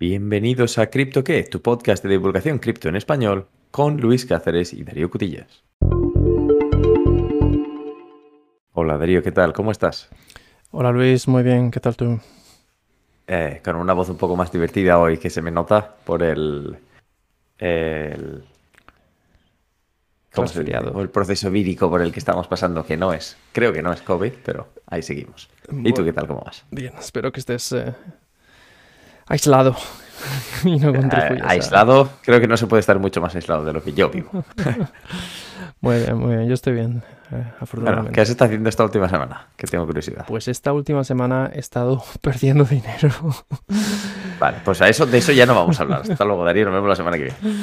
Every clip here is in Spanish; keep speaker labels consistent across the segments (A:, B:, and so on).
A: Bienvenidos a Cripto qué, tu podcast de divulgación cripto en español con Luis Cáceres y Darío Cutillas. Hola Darío, ¿qué tal? ¿Cómo estás?
B: Hola Luis, muy bien, ¿qué tal tú?
A: Eh, con una voz un poco más divertida hoy que se me nota por el... el ¿cómo se. O el proceso vírico por el que estamos pasando, que no es, creo que no es COVID, pero ahí seguimos. ¿Y tú qué tal? ¿Cómo vas?
B: Bien, espero que estés eh, aislado y no a-
A: aislado, creo que no se puede estar mucho más aislado de lo que yo vivo.
B: Muy bien, muy bien, yo estoy bien, eh,
A: Bueno,
B: afortunadamente.
A: ¿qué has estado haciendo esta última semana? Que tengo curiosidad.
B: Pues esta última semana he estado perdiendo dinero.
A: Vale, pues a eso, de eso ya no vamos a hablar. Hasta luego, Darío, nos vemos la semana que viene.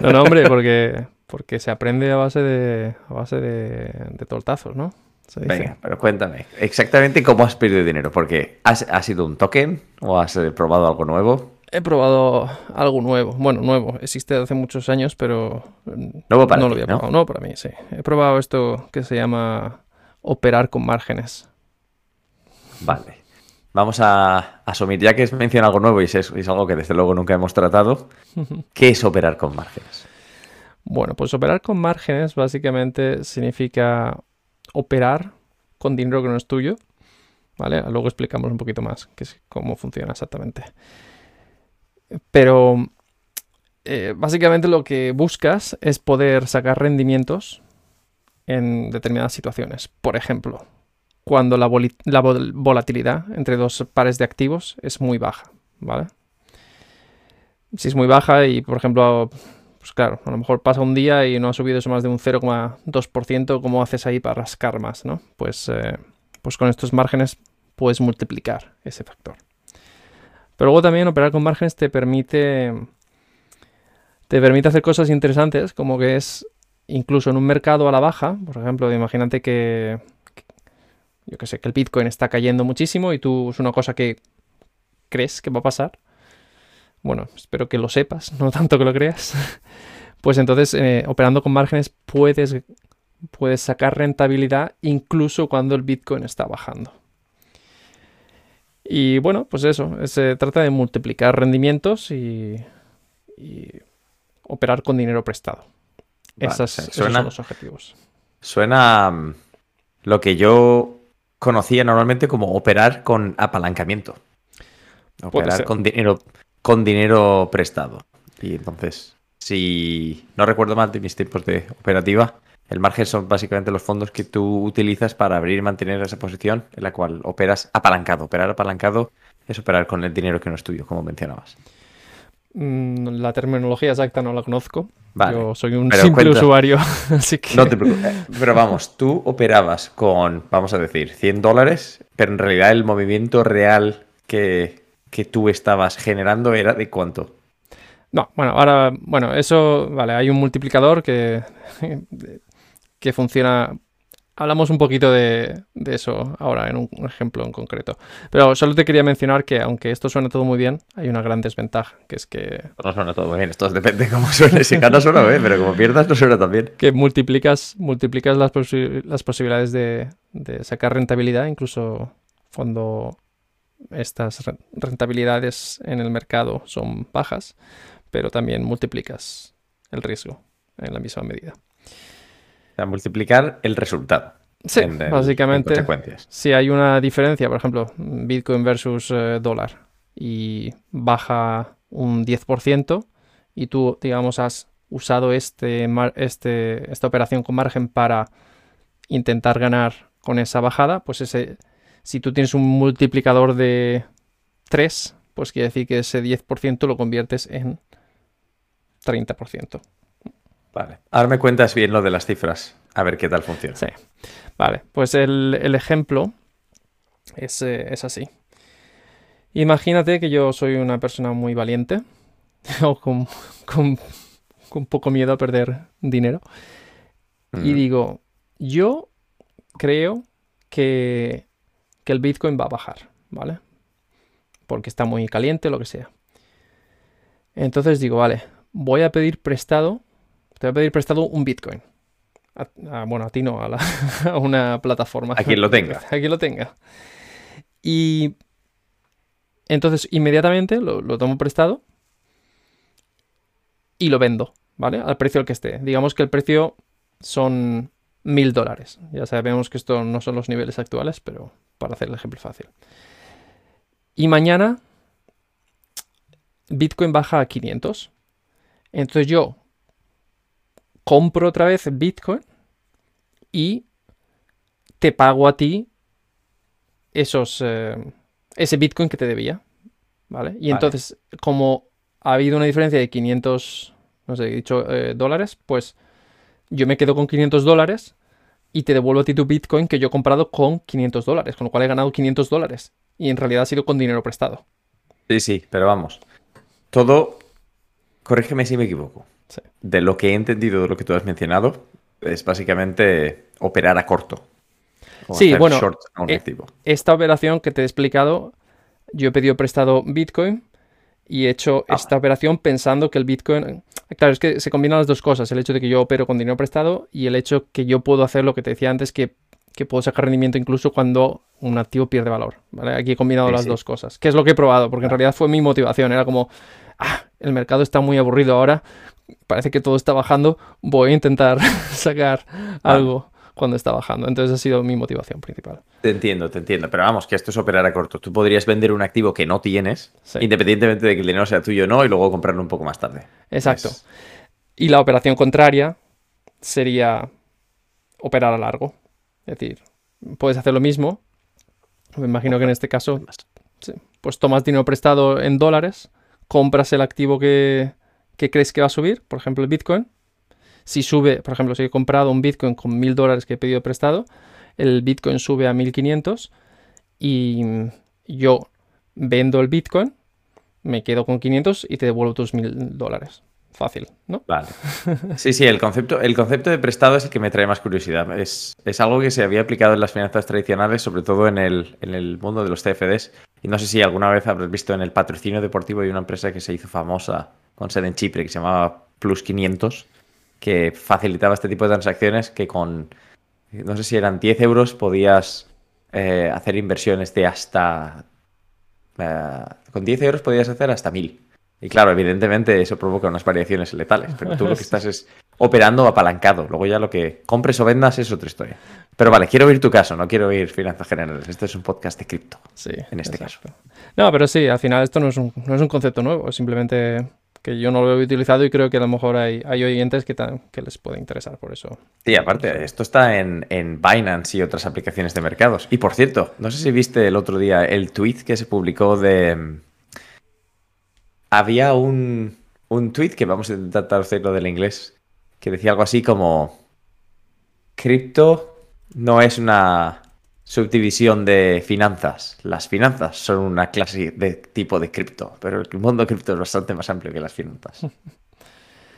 B: No, no, hombre, porque, porque se aprende a base de, a base de, de tortazos, ¿no? Se dice.
A: Venga, pero cuéntame, exactamente cómo has perdido dinero, porque ¿has, ¿ha sido un token o has eh, probado algo nuevo?
B: He probado algo nuevo. Bueno, nuevo. Existe hace muchos años, pero mm,
A: Nuevo para
B: no
A: ti,
B: lo había
A: ¿no?
B: probado. Nuevo para mí, sí. He probado esto que se llama operar con márgenes.
A: Vale. Vamos a asumir, ya que es menciona algo nuevo y es, es algo que desde luego nunca hemos tratado, ¿qué es operar con márgenes?
B: Bueno, pues operar con márgenes básicamente significa operar con dinero que no es tuyo. ¿Vale? Luego explicamos un poquito más qué es- cómo funciona exactamente. Pero eh, básicamente lo que buscas es poder sacar rendimientos en determinadas situaciones. Por ejemplo, cuando la, volatilidad entre dos pares de activos es muy baja. ¿Vale? Si es muy baja y, por ejemplo, pues claro, a lo mejor pasa un día y no ha subido eso más de un 0,2%, ¿cómo haces ahí para rascar más, no? Pues, eh, pues con estos márgenes puedes multiplicar ese factor. Pero luego también operar con márgenes te permite te permite hacer cosas interesantes, como que es incluso en un mercado a la baja, por ejemplo, imagínate que, yo que sé, que el Bitcoin está cayendo muchísimo y tú es una cosa que crees que va a pasar. Bueno, espero que lo sepas, no tanto que lo creas. Pues entonces, eh, operando con márgenes, puedes, puedes sacar rentabilidad incluso cuando el Bitcoin está bajando. Y bueno, pues eso, se trata de multiplicar rendimientos y, y operar con dinero prestado.
A: Vale,
B: Esas- esos son los objetivos.
A: Suena mm, lo que yo conocía normalmente como operar con apalancamiento. Operar con dinero, con dinero prestado. Y entonces, si no recuerdo mal de mis tiempos de operativa, el margen son básicamente los fondos que tú utilizas para abrir y mantener esa posición en la cual operas apalancado. Operar apalancado es operar con el dinero que no es tuyo, como mencionabas.
B: Mm, La terminología exacta no la conozco.
A: Vale,
B: Yo soy un simple
A: cuenta.
B: usuario, así que...
A: No te preocupes. Eh, Pero vamos, tú operabas con, vamos a decir, 100 dólares, pero en realidad el movimiento real que, que tú estabas generando era de cuánto.
B: No, bueno, ahora, bueno, eso, vale, hay un multiplicador que, que funciona. Hablamos un poquito de, de eso ahora en un ejemplo en concreto. Pero solo te quería mencionar que, aunque esto suena todo muy bien, hay una gran desventaja, que es que,
A: No suena todo muy bien, esto depende de cómo suene. Si ganas suena bien, pero como pierdas no suena tan bien.
B: que multiplicas, multiplicas las, posi- las posibilidades de, de sacar rentabilidad, incluso cuando estas re- rentabilidades en el mercado son bajas, pero también multiplicas el riesgo en la misma medida.
A: O sea, multiplicar el resultado.
B: Sí,
A: en- en- en
B: básicamente, si hay una diferencia, por ejemplo, Bitcoin versus eh, dólar, y baja un 10%, y tú, digamos, has usado este, este, esta operación con margen para intentar ganar con esa bajada, pues ese, si tú tienes un multiplicador de 3, pues quiere decir que ese 10% lo conviertes en 30%.
A: Vale. Ahora me cuentas bien lo de las cifras. A ver qué tal funciona.
B: Sí. Vale, pues el, el ejemplo es, eh, es así. Imagínate que yo soy una persona muy valiente o con, con- con poco miedo a perder dinero y digo, yo creo que, que el Bitcoin va a bajar, ¿vale? Porque está muy caliente, lo que sea. Entonces digo, vale, voy a pedir prestado, te voy a pedir prestado un Bitcoin. A- a- bueno, a ti no, a, la- a una plataforma.
A: A quien lo tenga.
B: A quien lo tenga. Y Entonces, inmediatamente lo, lo tomo prestado y lo vendo, ¿vale? Al precio al que esté. Digamos que el precio son mil dólares. Ya sabemos que esto no son los niveles actuales, pero para hacer el ejemplo fácil. Y mañana Bitcoin baja a 500. Entonces yo compro otra vez Bitcoin y te pago a ti esos, eh, ese Bitcoin que te debía. ¿Vale? Y
A: Vale.
B: entonces, como ha habido una diferencia de 500, no sé, he dicho eh, dólares, pues yo me quedo con 500 dólares y te devuelvo a ti tu Bitcoin que yo he comprado con 500 dólares, con lo cual he ganado 500 dólares. Y en realidad ha sido con dinero prestado.
A: Sí, sí, pero vamos. Todo, corrígeme si me equivoco.
B: Sí.
A: De lo que he entendido de lo que tú has mencionado, es básicamente operar a corto.
B: Sí, bueno,
A: short a un
B: eh. Esta operación que te he explicado, yo he pedido prestado Bitcoin y he hecho
A: Ah.
B: esta operación pensando que el Bitcoin... Claro, es que se combinan las dos cosas, el hecho de que yo opero con dinero prestado y el hecho que yo puedo hacer lo que te decía antes, que, que puedo sacar rendimiento incluso cuando un activo pierde valor. ¿vale? Aquí he combinado
A: Sí,
B: las
A: sí.
B: dos cosas, que es lo que he probado, porque en realidad fue mi motivación, era como, ah, el mercado está muy aburrido ahora, parece que todo está bajando, voy a intentar sacar algo cuando está bajando. Entonces ha sido mi motivación principal.
A: Te entiendo, te entiendo. Pero vamos, que esto es operar a corto. Tú podrías vender un activo que no tienes,
B: Sí.
A: independientemente de que el dinero sea tuyo o no, y luego comprarlo un poco más tarde.
B: Exacto. Y la operación contraria sería operar a largo. Es decir, puedes hacer lo mismo. Me imagino que en este caso, pues tomas dinero prestado en dólares, compras el activo que, que crees que va a subir, por ejemplo el Bitcoin. Si sube, por ejemplo, si he comprado un Bitcoin con mil dólares que he pedido prestado, el Bitcoin sube a 1500 y yo vendo el Bitcoin, me quedo con 500 y te devuelvo tus mil dólares. Fácil, ¿no?
A: Vale. Sí, sí, el concepto, el concepto de prestado es el que me trae más curiosidad. Es, es algo que se había aplicado en las finanzas tradicionales, sobre todo en el, en el mundo de los CFDs. Y no sé si alguna vez habrás visto en el patrocinio deportivo de una empresa que se hizo famosa con sede en Chipre, que se llamaba Plus 500, que facilitaba este tipo de transacciones que con, no sé si eran 10 euros, podías eh, hacer inversiones de hasta... eh, con 10 euros podías hacer hasta 1000. Y claro, evidentemente eso provoca unas variaciones letales, pero tú lo que estás es operando apalancado. Luego ya lo que compres o vendas es otra historia. Pero vale, quiero oír tu caso, no quiero oír finanzas generales. Este es un podcast de cripto.
B: Sí.
A: En este
B: exacto. No, pero sí, al final esto no es un, no es un concepto nuevo, simplemente que yo no lo he utilizado y creo que a lo mejor hay, hay oyentes que, que les puede interesar por eso.
A: Sí, aparte, esto está en, en Binance y otras aplicaciones de mercados. Y por cierto, no sé si viste el otro día el tweet que se publicó de... Había un, un tweet que vamos a intentar traducirlo del inglés, que decía algo así como... Cripto no es una subdivisión de finanzas. Las finanzas son una clase de tipo de cripto, pero el mundo cripto es bastante más amplio que las finanzas.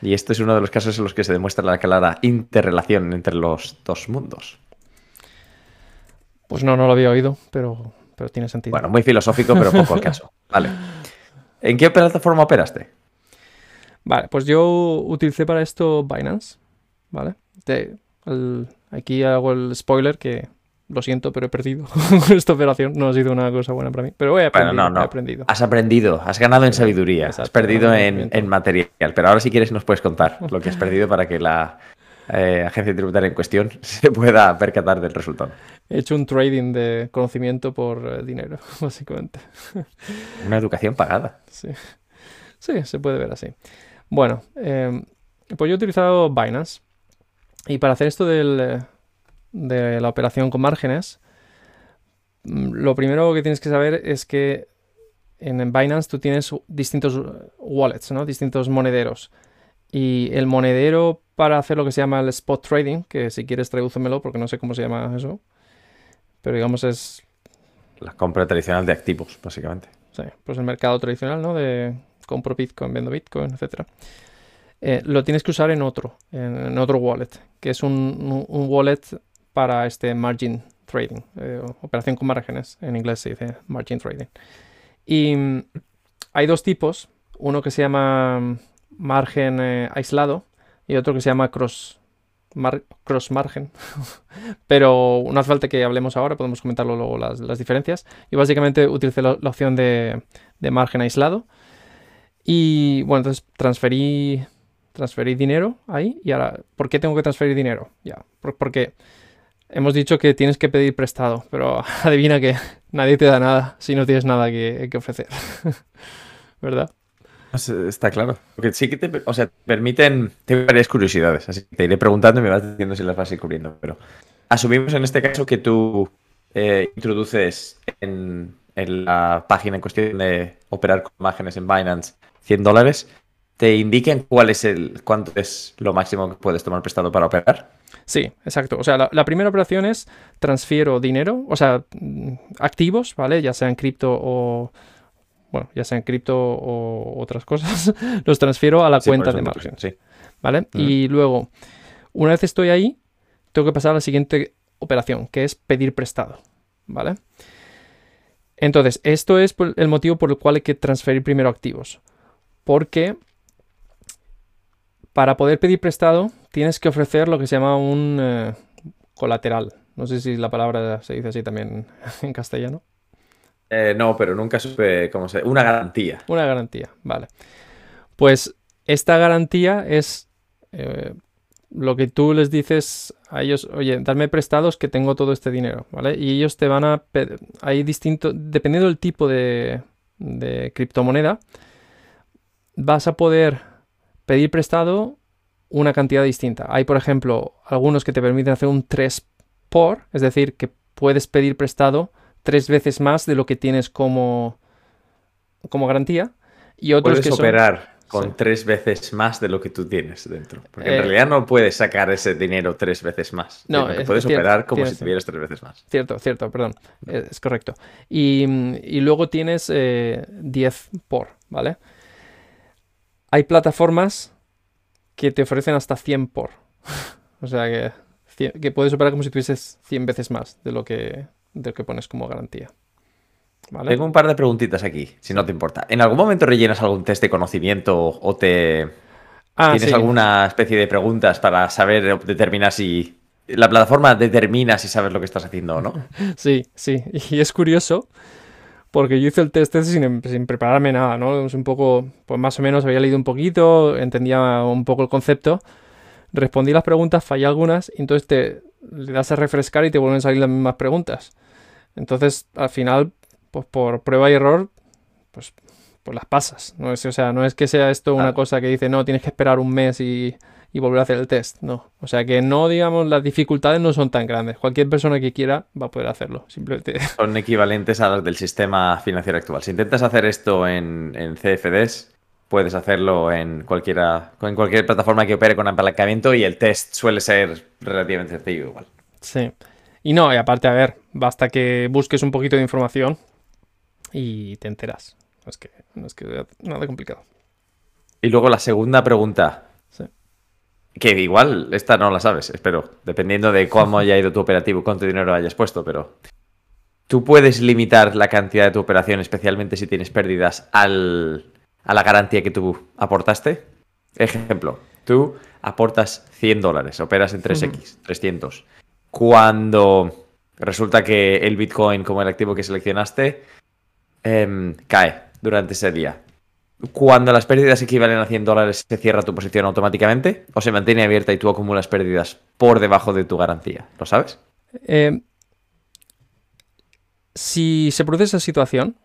A: Y este es uno de los casos en los que se demuestra la clara interrelación entre los dos mundos.
B: Pues no, no lo había oído, pero, pero tiene sentido.
A: Bueno, muy filosófico, pero poco al caso. Vale. ¿En qué plataforma operaste?
B: Vale, pues yo utilicé para esto Binance, ¿vale? El- aquí hago el spoiler que lo siento, pero he perdido esta operación. No ha sido una cosa buena para mí, pero he aprendido.
A: no, no.
B: he aprendido.
A: Has aprendido, has ganado en sabiduría, has perdido en, material. Pero ahora si quieres nos puedes contar lo que has perdido para que la eh, agencia tributaria en cuestión se pueda percatar del resultado.
B: He hecho un trading de conocimiento por eh, dinero, básicamente.
A: Una educación pagada.
B: Sí. sí, se puede ver así. Bueno, eh, pues yo he utilizado Binance. Y para hacer esto del, eh, de la operación con márgenes, mm, lo primero que tienes que saber es que en Binance tú tienes distintos wallets, ¿no? Distintos monederos. Y el monedero para hacer lo que se llama el spot trading, que si quieres tradúcemelo porque no sé cómo se llama eso, pero digamos es
A: La compra tradicional de activos, básicamente.
B: Sí, pues el mercado tradicional, ¿no? De compro Bitcoin, vendo Bitcoin, etcétera. Eh, lo tienes que usar en otro, en, en otro wallet, que es un- un wallet para este margin trading, eh, operación con márgenes, en inglés se dice margin trading. Y mm, hay dos tipos, uno que se llama mm, margen eh, aislado y otro que se llama cross, cross margen. Pero no hace falta que hablemos ahora, podemos comentarlo luego las, diferencias. Yo básicamente utilicé la, opción de, margen aislado. Y bueno, entonces transferí, transferí dinero ahí. Y ahora, ¿por qué tengo que transferir dinero? Ya, porque hemos dicho que tienes que pedir prestado, pero adivina que nadie te da nada si no tienes nada que, ofrecer. ¿Verdad?
A: Está claro. Porque sí que te, o sea, permiten. Tengo varias curiosidades, así que te iré preguntando y me vas diciendo si las vas a ir cubriendo. Pero asumimos en este caso que tú eh, introduces en, la página en cuestión de operar con imágenes en Binance 100 dólares. ¿Te indiquen cuál es el, cuánto es lo máximo que puedes tomar prestado para operar?
B: Sí, exacto. O sea, la, primera operación es transfiero dinero, o sea, mm, activos, ¿vale? Ya sea en cripto o, bueno, ya sea en cripto o otras cosas, los transfiero a la cuenta de margen. Sí. ¿Vale? Y luego, una vez estoy ahí, tengo que pasar a la siguiente operación, que es pedir prestado. ¿Vale? Entonces, esto es el motivo por el cual hay que transferir primero activos. Porque para poder pedir prestado, tienes que ofrecer lo que se llama un eh, colateral. No sé si la palabra se dice así también en castellano.
A: Eh, no, pero nunca supe cómo se. Una garantía.
B: Una garantía, vale. Pues esta garantía es eh, lo que tú les dices a ellos, oye, darme prestados que tengo todo este dinero, ¿vale? Y ellos te van a. Hay distinto. Dependiendo del tipo de, de criptomoneda, vas a poder pedir prestado una cantidad distinta. Hay, por ejemplo, algunos que te permiten hacer un 3 por, es decir, que puedes pedir prestado tres veces más de lo que tienes como, como garantía. Y otros
A: puedes operar con tres veces más de lo que tú tienes dentro. Porque en eh, realidad no puedes sacar ese dinero tres veces más. No, puedes operar como si tuvieras tres veces más.
B: Cierto, cierto, perdón. Es correcto. Y, luego tienes 10 eh, por, ¿vale? Hay plataformas que te ofrecen hasta 100 por. o sea que, que puedes operar como si tuvieses 100 veces más de lo que, del que pones como garantía.
A: Tengo un par de preguntitas aquí, si no te importa. ¿En algún momento rellenas algún test de conocimiento o te ah, tienes alguna especie de preguntas para saber determinar si la plataforma determina si sabes lo que estás haciendo o no?
B: Sí, sí. Y es curioso porque yo hice el test sin, sin, prepararme nada, ¿no? Es un poco, pues más o menos había leído un poquito, entendía un poco el concepto, respondí las preguntas, fallé algunas, y entonces te le das a refrescar y te vuelven a salir las mismas preguntas. Entonces, al final, pues por prueba y error, pues, pues las pasas. No es, o sea, no es que sea esto una cosa que dice, no, tienes que esperar un mes y, volver a hacer el test. No. O sea que no, digamos, las dificultades no son tan grandes. Cualquier persona que quiera va a poder hacerlo. Simplemente.
A: Son equivalentes a las del sistema financiero actual. Si intentas hacer esto en, en CFDs, puedes hacerlo en cualquiera, en cualquier plataforma que opere con apalancamiento y el test suele ser relativamente sencillo igual.
B: Sí. Y no, y aparte, a ver, basta que busques un poquito de información y te enteras. No es que, no es que nada complicado.
A: Y luego la segunda pregunta. Que igual esta no la sabes, espero, dependiendo de cómo haya ido tu operativo, cuánto dinero hayas puesto, pero tú puedes limitar la cantidad de tu operación, especialmente si tienes pérdidas, al, a la garantía que tú aportaste. Ejemplo, tú aportas 100 dólares, operas en 3X, 300 cuando resulta que el Bitcoin como el activo que seleccionaste em, cae durante ese día. Cuando las pérdidas equivalen a 100 dólares, ¿se cierra tu posición automáticamente o se mantiene abierta y tú acumulas pérdidas por debajo de tu garantía? ¿Lo sabes? Em,
B: si se produce esa situación,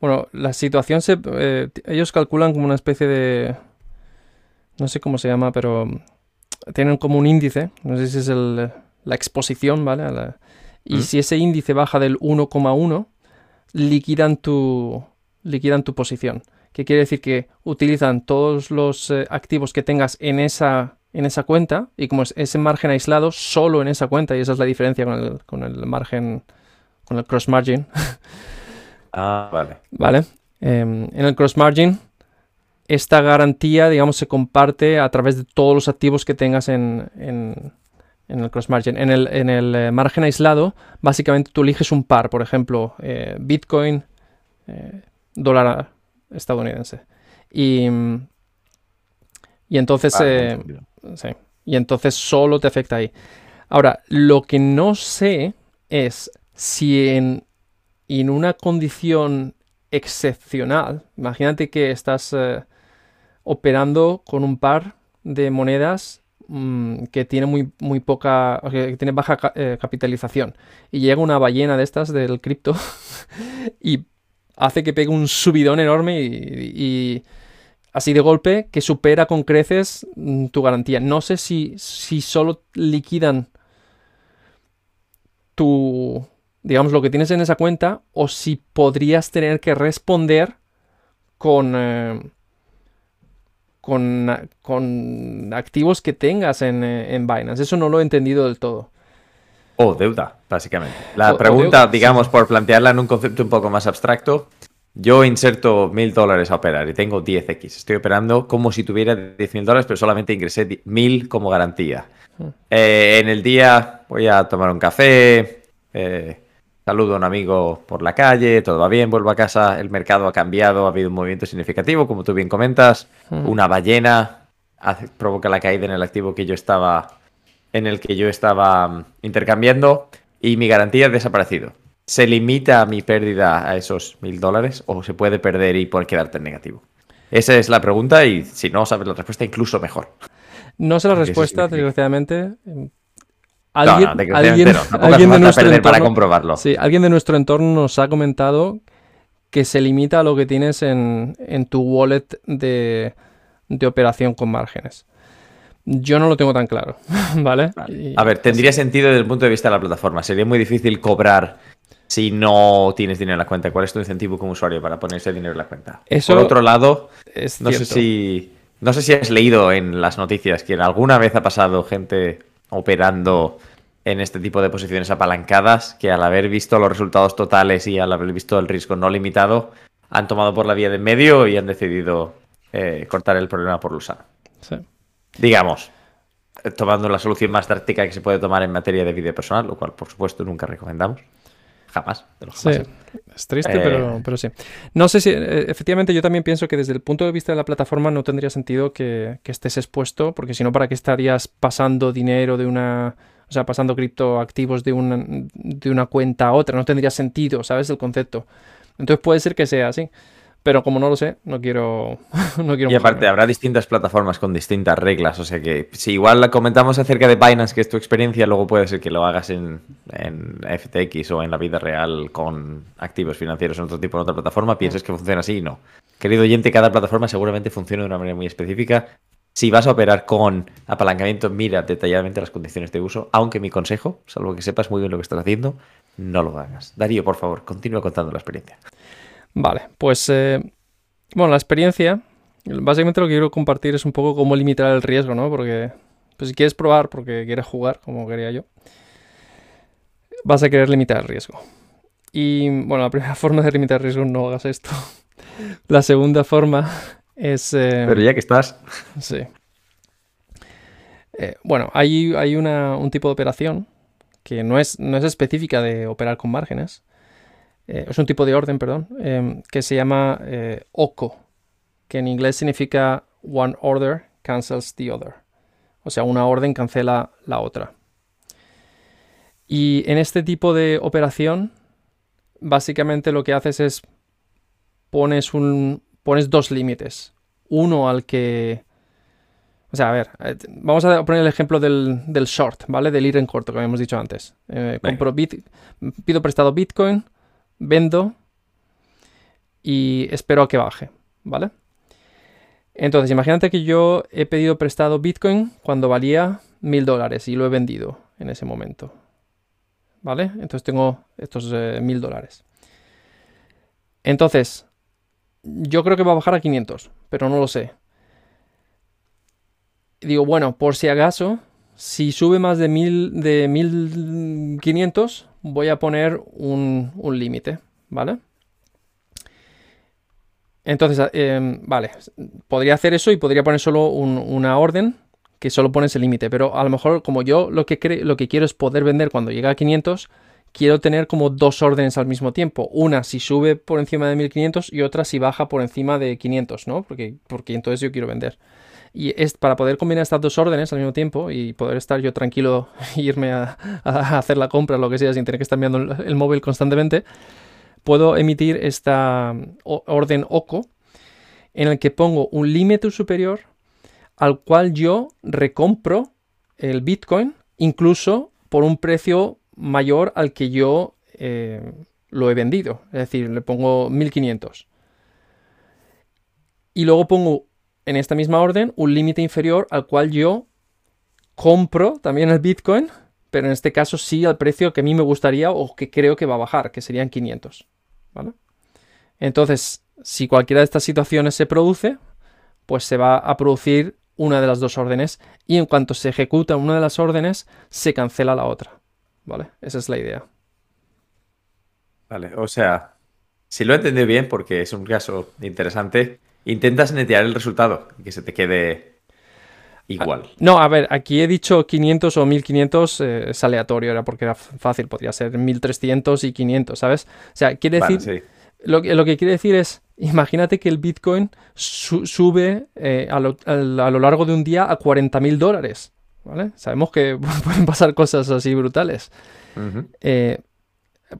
B: bueno, la situación se, eh, ellos calculan como una especie de, no sé cómo se llama, pero tienen como un índice, no sé si es el, la exposición, ¿vale? y si ese índice baja del 1,1, liquidan tu, liquidan tu posición. ¿Qué quiere decir? Que utilizan todos los eh, activos que tengas en esa, en esa cuenta y como es ese margen aislado solo en esa cuenta y esa es la diferencia con el, con el margen, con el cross margin.
A: ah, vale.
B: Vale. Em, en el cross margin esta garantía, digamos, se comparte a través de todos los activos que tengas en, en el cross margin. En el, en el eh, margen aislado, básicamente tú eliges un par, por ejemplo, eh, Bitcoin, eh, dólar estadounidense. Y, y entonces, sí. Y entonces solo te afecta ahí. Ahora, lo que no sé es si en, en una condición excepcional, imagínate que estás eh, operando con un par de monedas mm, que tiene muy, muy poca, que tiene baja eh, capitalización y llega una ballena de estas del cripto y hace que pegue un subidón enorme y, así de golpe que supera con creces mm, tu garantía. No sé si, si solo liquidan tu, digamos, lo que tienes en esa cuenta o si podrías tener que responder con, eh, con, con, activos que tengas en, eh, en, Binance. Eso no lo he entendido del todo.
A: O deuda, básicamente. La pregunta, digamos, por plantearla en un concepto un poco más abstracto, yo inserto mil dólares a operar y tengo 10x. Estoy operando como si tuviera 10 mil dólares, pero solamente ingresé mil como garantía. Hmm. Eh, en el día voy a tomar un café, eh, saludo a un amigo por la calle, todo va bien, vuelvo a casa, el mercado ha cambiado, ha habido un movimiento significativo, como tú bien comentas, hmm. una ballena provoca la caída en el activo que yo estaba, en el que yo estaba mm, intercambiando y mi garantía ha desaparecido. ¿Se limita mi pérdida a esos mil dólares o se puede perder y por quedarte en negativo? Esa es la pregunta y si no sabes la respuesta, incluso mejor.
B: No sé la respuesta, desgraciadamente. Alguien, alguien, de nuestro entorno,
A: para comprobarlo.
B: Sí, alguien de nuestro entorno nos ha comentado que se limita a lo que tienes en, tu wallet de, operación con márgenes. Yo no lo tengo tan claro, ¿vale?
A: A ver, tendría sentido desde el punto de vista de la plataforma. Sería muy difícil cobrar si no tienes dinero en la cuenta? ¿Cuál es tu incentivo como usuario para poner ese dinero en la cuenta? Por otro lado, no sé si no sé si has leído en las noticias que alguna vez ha pasado gente operando en este tipo de posiciones apalancadas que al haber visto los resultados totales y al haber visto el riesgo no limitado han tomado por la vía de medio y han decidido eh, cortar el problema por lo Sí. Digamos, tomando la solución más táctica que se puede tomar en materia de vida personal, lo cual por supuesto nunca recomendamos jamás.
B: sí, es triste, pero, eh. pero, sí. No sé si, eh, efectivamente, yo también pienso que desde el punto de vista de la plataforma no tendría sentido que, estés expuesto, porque si no, ¿para qué estarías pasando dinero de una, o sea, pasando criptoactivos de una, de una cuenta a otra? No tendría sentido, ¿sabes? El concepto. Entonces puede ser que sea así. Pero como no lo sé, no quiero. no quiero
A: y aparte, habrá distintas plataformas con distintas reglas. O sea que si igual comentamos acerca de Binance, que es tu experiencia, luego puede ser que lo hagas en, FTX o en la vida real con activos financieros en otro tipo, en otra plataforma, pienses que funciona así y no. Querido oyente, cada plataforma seguramente funciona de una manera muy específica. Si vas a operar con apalancamiento, mira detalladamente las condiciones de uso, aunque mi consejo, salvo que sepas muy bien lo que estás haciendo, no lo hagas. Darío, por favor, continúa contando la experiencia.
B: Vale, pues eh, bueno, la experiencia, básicamente lo que quiero compartir es un poco cómo limitar el riesgo, ¿no? Porque pues si quieres probar, porque quieres jugar, como quería yo, vas a querer limitar el riesgo. Y bueno, la primera forma de limitar el riesgo no hagas esto. La segunda forma es...
A: Eh, Pero ya que estás...
B: Sí. Eh, bueno, hay, hay una, un tipo de operación que no es, no es específica de operar con márgenes, eh, es un tipo de orden, perdón, em, que se llama eh, OCO, que en inglés significa One Order Cancels the Other. O sea, una orden cancela la otra. Y en este tipo de operación, básicamente lo que haces es pones, un, pones dos límites. Uno al que... O sea, a ver, eh, vamos a poner el ejemplo del, short, ¿vale? Del ir en corto, que habíamos dicho antes. compro pido prestado Bitcoin vendo y espero a que baje, ¿vale? Entonces, imagínate que yo he pedido prestado Bitcoin cuando valía mil dólares y lo he vendido en ese momento, ¿vale? Entonces tengo estos eh, mil dólares. Entonces, yo creo que va a bajar a 500, pero no lo sé. Digo, bueno, por si acaso, si sube más de, mil, de 1500, voy a poner un, límite, ¿vale? Entonces, em, vale, podría hacer eso y podría poner solo una orden que solo pone ese límite, pero a lo mejor como yo lo que, lo que quiero es poder vender cuando llega a 500, quiero tener como dos órdenes al mismo tiempo. Una si sube por encima de 1500 y otra si baja por encima de 500, ¿no? Porque, porque entonces yo quiero vender. Y es para poder combinar estas dos órdenes al mismo tiempo y poder estar yo tranquilo e irme a, hacer la compra lo que sea sin tener que estar mirando el, móvil constantemente, puedo emitir esta orden OCO en el que pongo un límite superior al cual yo recompro el Bitcoin incluso por un precio mayor al que yo eh, lo he vendido. Es decir, le pongo 1500. Y luego pongo en esta misma orden un límite inferior al cual yo compro también el Bitcoin, pero en este caso sí al precio que a mí me gustaría o que creo que va a bajar, que serían 500. ¿vale? Entonces, si cualquiera de estas situaciones se produce, pues se va a producir una de las dos órdenes y en cuanto se ejecuta una de las órdenes, se cancela la otra. ¿Vale? Esa es la idea.
A: Vale, o sea, si lo he entendido bien, porque es un caso interesante, intentas netear el resultado, que se te quede igual.
B: Ah, no, a ver, aquí he dicho 500 o 1500, eh, es aleatorio, era porque era fácil, podría ser 1300 y 500, ¿sabes? O sea, quiere decir... Lo, lo, que quiere decir es, imagínate que el Bitcoin sube eh, a, lo, largo de un día a 40 mil dólares, ¿vale? Sabemos que pueden pasar cosas así brutales. eh,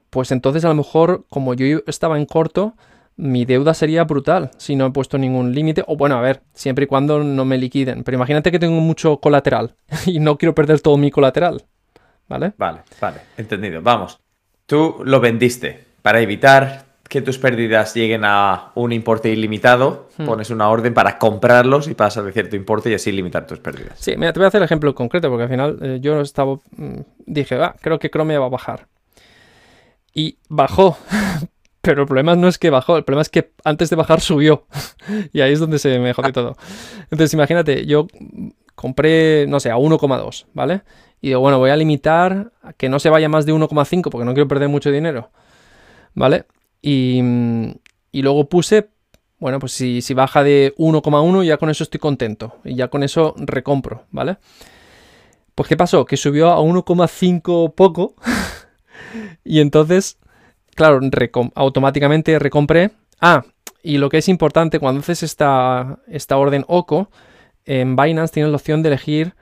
B: pues entonces a lo mejor, como yo estaba en corto, mi deuda sería brutal si no he puesto ningún límite. O bueno, a ver, siempre y cuando no me liquiden. Pero imagínate que tengo mucho colateral y no quiero perder todo mi colateral. ¿Vale?
A: Vale, vale, entendido. Vamos. Tú lo vendiste para evitar que tus pérdidas lleguen a un importe ilimitado, hmm. pones una orden para comprarlos y pasas de cierto importe y así limitar tus pérdidas.
B: Sí, mira, te voy a hacer el ejemplo concreto porque al final eh, yo estaba, mm, dije, ah, creo que Chrome va a bajar y bajó. Pero el problema no es que bajó, el problema es que antes de bajar subió. y ahí es donde se me jodió todo. Entonces imagínate, yo compré, no sé, a 1,2, ¿vale? Y digo, bueno, voy a limitar a que no se vaya más de 1,5 porque no quiero perder mucho dinero, ¿vale? Y, y luego puse, bueno, pues si, si baja de 1,1 ya con eso estoy contento. Y ya con eso recompro, ¿vale? Pues ¿qué pasó? Que subió a 1,5 poco. y entonces, claro, automáticamente recompré. Ah, y lo que es importante, cuando haces esta, esta orden OCO, en Binance tienes la opción de elegir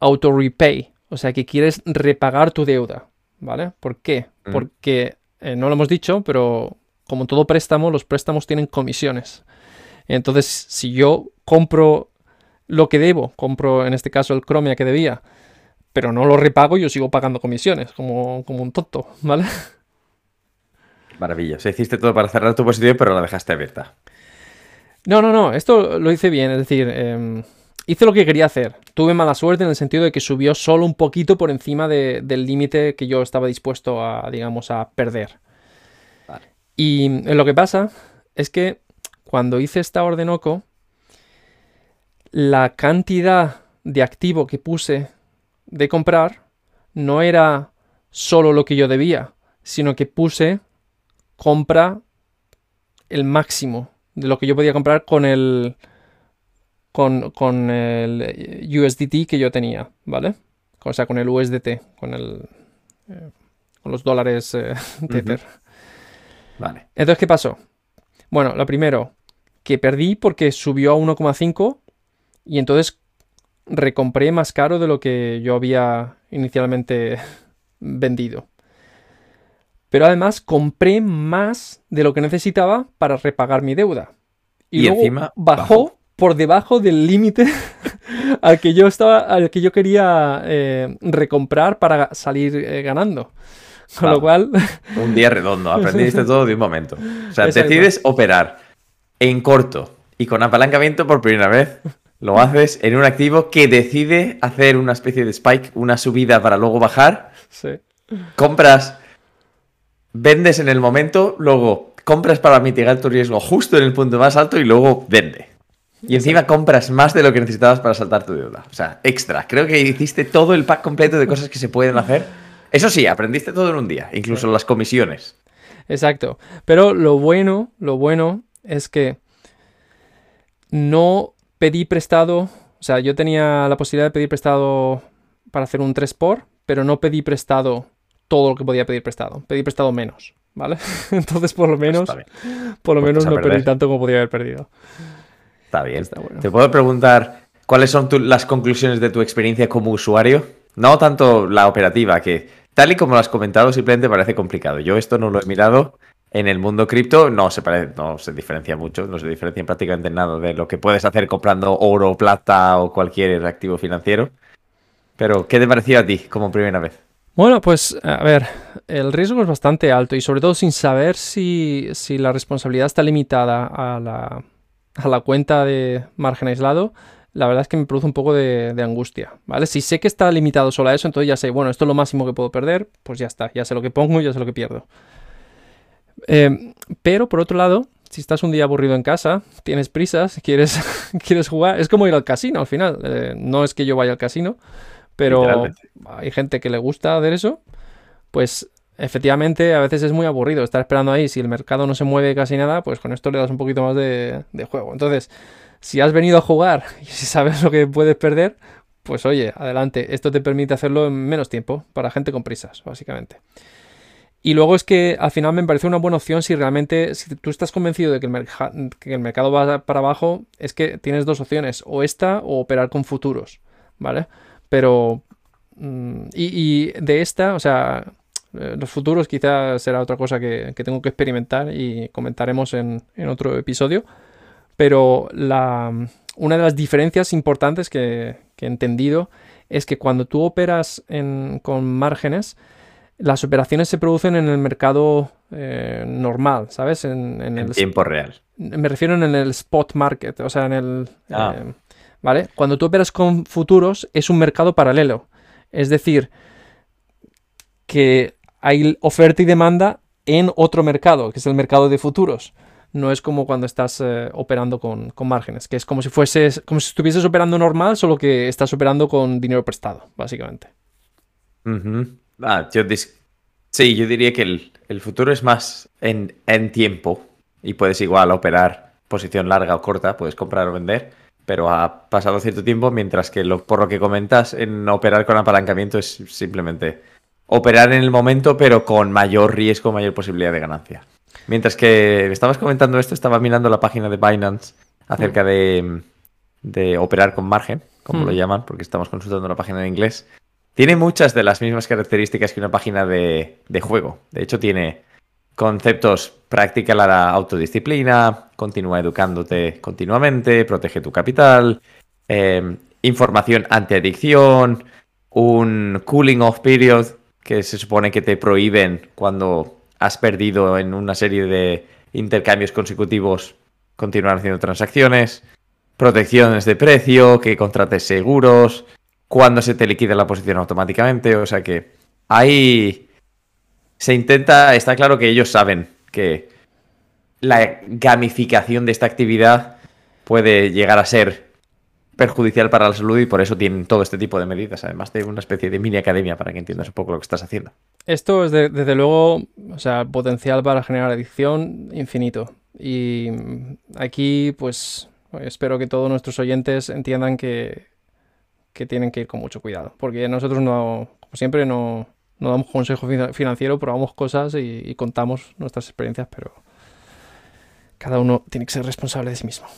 B: Auto Repay. O sea que quieres repagar tu deuda. ¿Vale? ¿Por qué? Mm. Porque, eh, no lo hemos dicho, pero como todo préstamo, los préstamos tienen comisiones. Entonces, si yo compro lo que debo, compro en este caso el Chromia que debía, pero no lo repago yo sigo pagando comisiones, como, como un tonto, ¿vale?
A: Maravilloso. Hiciste todo para cerrar tu posición, pero la dejaste abierta.
B: No, no, no. Esto lo hice bien. Es decir, em, hice lo que quería hacer. Tuve mala suerte en el sentido de que subió solo un poquito por encima del límite que yo estaba dispuesto a, digamos, a perder. Y lo que pasa es que cuando hice esta orden OCO, la cantidad de activo que puse de comprar no era solo lo que yo debía, sino que puse compra el máximo de lo que yo podía comprar con el con, el USDT que yo tenía, ¿vale? O sea, con el USDT, con el eh, con los dólares eh, Tether.
A: Vale.
B: Entonces, ¿qué pasó? Bueno, lo primero, que perdí porque subió a 1,5 y entonces recompré más caro de lo que yo había inicialmente vendido. Pero además compré más de lo que necesitaba para repagar mi deuda. Y, luego encima bajó, por debajo del límite al que yo estaba, al que yo quería eh, recomprar para salir eh, ganando. Con lo cual.
A: Un día redondo, aprendiste todo de un momento. O sea, decides operar en corto y con apalancamiento por primera vez lo haces en un activo que decide hacer una especie de spike, una subida para luego bajar.
B: Sí.
A: Compras, vendes en el momento, luego compras para mitigar tu riesgo justo en el punto más alto y luego vende. Y encima compras más de lo que necesitabas para saltar tu deuda. O sea, extra. Creo que hiciste todo el pack completo de cosas que se pueden hacer. Eso sí, aprendiste todo en un día, incluso las comisiones.
B: Exacto. Pero lo bueno, lo bueno es que no pedí prestado, o sea, yo tenía la posibilidad de pedir prestado para hacer un 3 por, pero no pedí prestado todo lo que podía pedir prestado. Pedí prestado menos, ¿vale? Entonces, por lo menos, por lo pues menos no perdí tanto como podía haber perdido.
A: Está bien. Te puedo preguntar cuáles son las conclusiones de tu experiencia como usuario. No tanto la operativa, que tal y como lo has comentado, simplemente parece complicado. Yo esto no lo he mirado. En el mundo cripto no se parece, no se diferencia mucho, no se diferencia prácticamente nada de lo que puedes hacer comprando oro, plata o cualquier activo financiero. Pero, ¿qué te pareció a ti como primera vez?
B: Bueno, pues a ver, el riesgo es bastante alto y sobre todo sin saber si, si la responsabilidad está limitada a la, a la cuenta de margen aislado, la verdad es que me produce un poco de, angustia, ¿vale? Si sé que está limitado solo a eso, entonces ya sé, bueno, esto es lo máximo que puedo perder, pues ya está, ya sé lo que pongo y ya sé lo que pierdo. Eh, pero por otro lado, si estás un día aburrido en casa, tienes prisas, quieres, quieres jugar, es como ir al casino al final. Eh, no es que yo vaya al casino, pero hay gente que le gusta hacer eso, pues efectivamente a veces es muy aburrido estar esperando ahí. Si el mercado no se mueve casi nada, pues con esto le das un poquito más de, de juego. Entonces, si has venido a jugar y si sabes lo que puedes perder, pues oye, adelante. Esto te permite hacerlo en menos tiempo para gente con prisas, básicamente. Y luego es que al final me parece una buena opción si realmente, si tú estás convencido de que el, que el mercado va para abajo, es que tienes dos opciones, o esta o operar con futuros, ¿vale? Pero... Mm, y, de esta, o sea, eh, los futuros quizás será otra cosa que, tengo que experimentar y comentaremos en, otro episodio. Pero la, una de las diferencias importantes que, he entendido es que cuando tú operas con márgenes, las operaciones se producen en el mercado eh, normal, ¿sabes?
A: En, el tiempo real.
B: Me refiero en el spot market, o sea, en el...
A: Ah.
B: Eh, ¿Vale? Cuando tú operas con futuros es un mercado paralelo. Es decir, que hay oferta y demanda en otro mercado, que es el mercado de futuros. No es como cuando estás eh, operando con, márgenes, que es como si fueses, como si estuvieses operando normal, solo que estás operando con dinero prestado, básicamente.
A: Ah, yo sí, yo diría que el, futuro es más en, tiempo y puedes igual operar posición larga o corta, puedes comprar o vender, pero ha pasado cierto tiempo, mientras que lo, por lo que comentas, en operar con apalancamiento es simplemente operar en el momento, pero con mayor riesgo, mayor posibilidad de ganancia. Mientras que estabas comentando esto, estaba mirando la página de Binance acerca de, de operar con margen, como lo hmm. llaman, porque estamos consultando la página en inglés. Tiene muchas de las mismas características que una página de, juego. De hecho, tiene conceptos práctica la autodisciplina, continúa educándote continuamente, protege tu capital, eh, información anti-adicción, un cooling off period que se supone que te prohíben cuando has perdido en una serie de intercambios consecutivos continuar haciendo transacciones, protecciones de precio, que contrates seguros, cuando se te liquida la posición automáticamente. O sea que ahí se intenta, está claro que ellos saben que la gamificación de esta actividad puede llegar a ser perjudicial para la salud y por eso tienen todo este tipo de medidas, además de una especie de mini academia para que entiendas un poco lo que estás haciendo.
B: Esto es desde luego, o sea, potencial para generar adicción infinito. Y aquí, pues, espero que todos nuestros oyentes entiendan que que tienen que ir con mucho cuidado. Porque nosotros no, como siempre, no, no damos consejo financiero, probamos cosas y, contamos nuestras experiencias, pero cada uno tiene que ser responsable de sí mismo.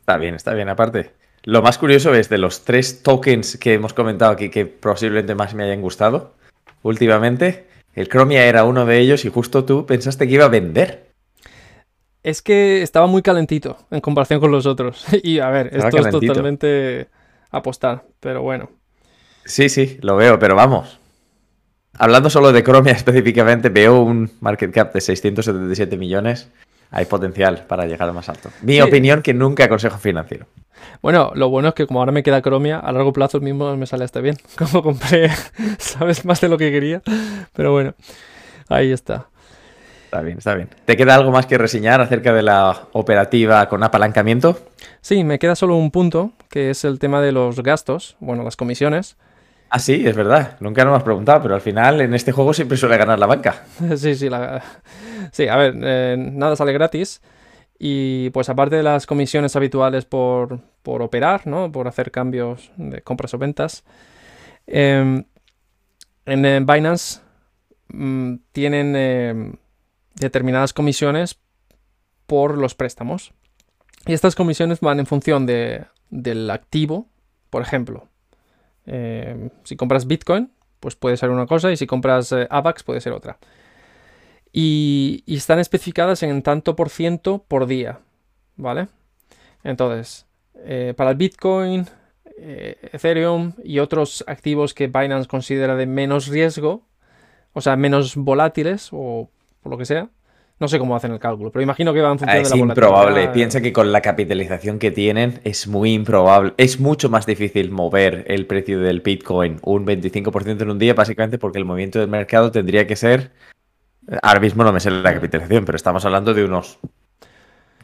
A: Está bien, está bien. Aparte, lo más curioso es de los tres tokens que hemos comentado aquí que posiblemente más me hayan gustado últimamente, el Chromia era uno de ellos y justo tú pensaste que iba a vender.
B: Es que estaba muy calentito en comparación con los otros. Y a ver, esto es totalmente apostar, pero bueno.
A: Sí, sí, lo veo, pero vamos. Hablando solo de Chromia específicamente, veo un market cap de 677 millones. Hay potencial para llegar más alto. Mi opinión que nunca aconsejo financiero.
B: Bueno, lo bueno es que como ahora me queda Chromia, a largo plazo el mismo me sale hasta bien. Como compré, sabes, más de lo que quería. Pero bueno, ahí está.
A: Está bien, está bien. ¿Te queda algo más que reseñar acerca de la operativa con apalancamiento?
B: Sí, me queda solo un punto, que es el tema de los gastos, bueno, las comisiones.
A: Ah, sí, es verdad. Nunca nos hemos preguntado, pero al final en este juego siempre suele ganar la banca.
B: sí, sí, sí, a ver, eh, nada sale gratis. Y pues aparte de las comisiones habituales por, operar, ¿no? Por hacer cambios de compras o ventas, em, en Binance mm, tienen em, determinadas comisiones por los préstamos. Y estas comisiones van en función de, del activo. Por ejemplo, eh, si compras Bitcoin, pues puede ser una cosa, y si compras eh, AVAX puede ser otra. Y, están especificadas en tanto por ciento por día, ¿vale? Entonces, eh, para el Bitcoin, Ethereum y otros activos que Binance considera de menos riesgo, o sea, menos volátiles o por lo que sea. No sé cómo hacen el cálculo, pero imagino que va en función
A: es
B: de la
A: improbable. Piensa que con la capitalización que tienen es muy improbable. Es mucho más difícil mover el precio del Bitcoin un 25% en un día, básicamente porque el movimiento del mercado tendría que ser. Ahora mismo no me sé la capitalización, pero estamos hablando de unos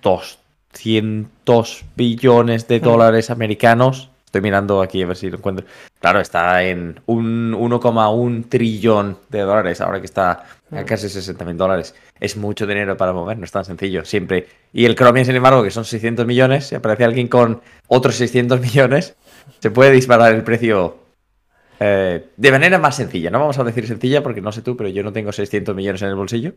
A: 200 billones de dólares americanos. Estoy mirando aquí a ver si lo encuentro. Claro, está en un 1,1 trillón de dólares, ahora que está a casi 60 mil dólares. Es mucho dinero para mover, no es tan sencillo, siempre. Y el Chromium, sin embargo, que son 600 millones, si aparece alguien con otros 600 millones, se puede disparar el precio eh, de manera más sencilla. No vamos a decir sencilla porque no sé tú, pero yo no tengo 600 millones en el bolsillo.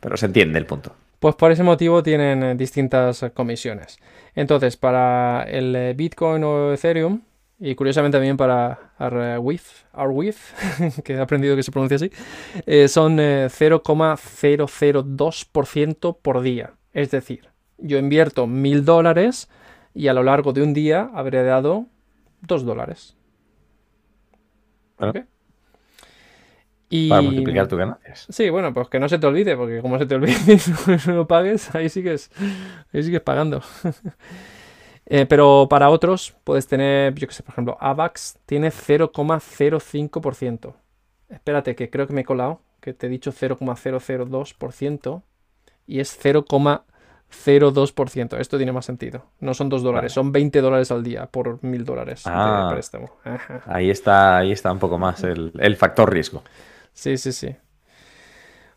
A: Pero se entiende el punto.
B: Pues por ese motivo tienen eh, distintas comisiones. Entonces, para el eh, Bitcoin o Ethereum, y curiosamente también para Arweave, que he aprendido que se pronuncia así, eh, son eh, 0,002% por día. Es decir, yo invierto mil dólares y a lo largo de un día habré dado dos dólares.
A: Bueno.
B: Y...
A: Para multiplicar tus ganancias.
B: Sí, bueno, pues que no se te olvide, porque como se te olvide y no, lo pagues, ahí sigues, ahí sigues pagando. Eh, pero para otros puedes tener, yo que sé, por ejemplo, AVAX tiene 0,05%. Espérate, que creo que me he colado, que te he dicho 0,002% y es 0,02%. Esto tiene más sentido. No son 2 dólares,
A: Vale.
B: son 20 dólares al día por 1000 dólares
A: Ah.
B: de préstamo. Ajá.
A: Ahí está, ahí está un poco más el, el factor riesgo.
B: Sí, sí, sí.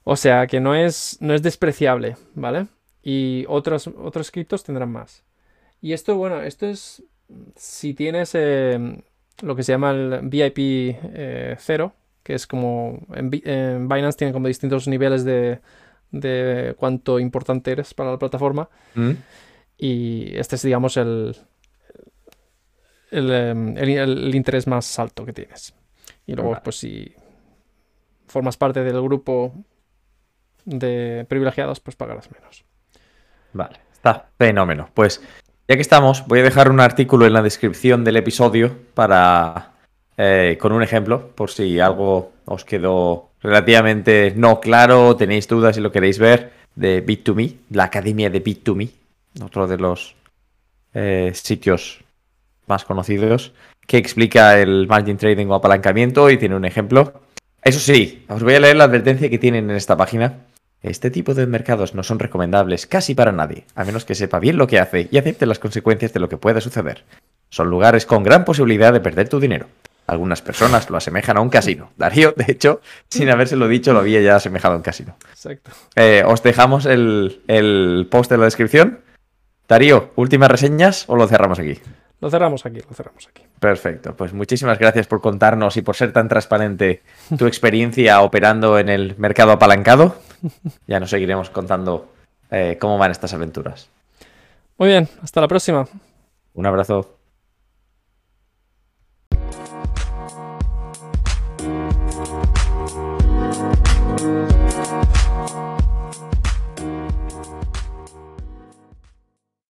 B: O sea que no es, no es despreciable, ¿vale? Y otros, otros criptos tendrán más. Y esto, bueno, esto es si tienes eh, lo que se llama el VIP eh, 0, que es como en, en Binance tienen como distintos niveles de, de cuánto importante eres para la plataforma.
A: ¿Mm?
B: Y este es, digamos, el, el, em, el- el interés más alto que tienes. Y luego,
A: Vale.
B: pues si formas parte del grupo de privilegiados, pues pagarás menos.
A: Vale, está fenómeno. Pues ya que estamos, voy a dejar un artículo en la descripción del episodio para eh, con un ejemplo, por si algo os quedó relativamente no claro, tenéis dudas y lo queréis ver, de Bit2Me, la academia de Bit2Me, otro de los eh, sitios más conocidos, que explica el margin trading o apalancamiento y tiene un ejemplo. Eso sí, os voy a leer la advertencia que tienen en esta página. Este tipo de mercados no son recomendables casi para nadie, a menos que sepa bien lo que hace y acepte las consecuencias de lo que pueda suceder. Son lugares con gran posibilidad de perder tu dinero. Algunas personas lo asemejan a un casino. Darío, de hecho, sin habérselo dicho, lo había ya asemejado a un casino.
B: Exacto.
A: Eh, os dejamos el, el post en la descripción. Darío, últimas reseñas o lo cerramos aquí.
B: Lo cerramos aquí, lo cerramos aquí.
A: Perfecto, pues muchísimas gracias por contarnos y por ser tan transparente tu experiencia operando en el mercado apalancado. Ya nos seguiremos contando eh, cómo van estas aventuras.
B: Muy bien, hasta la próxima.
A: Un abrazo.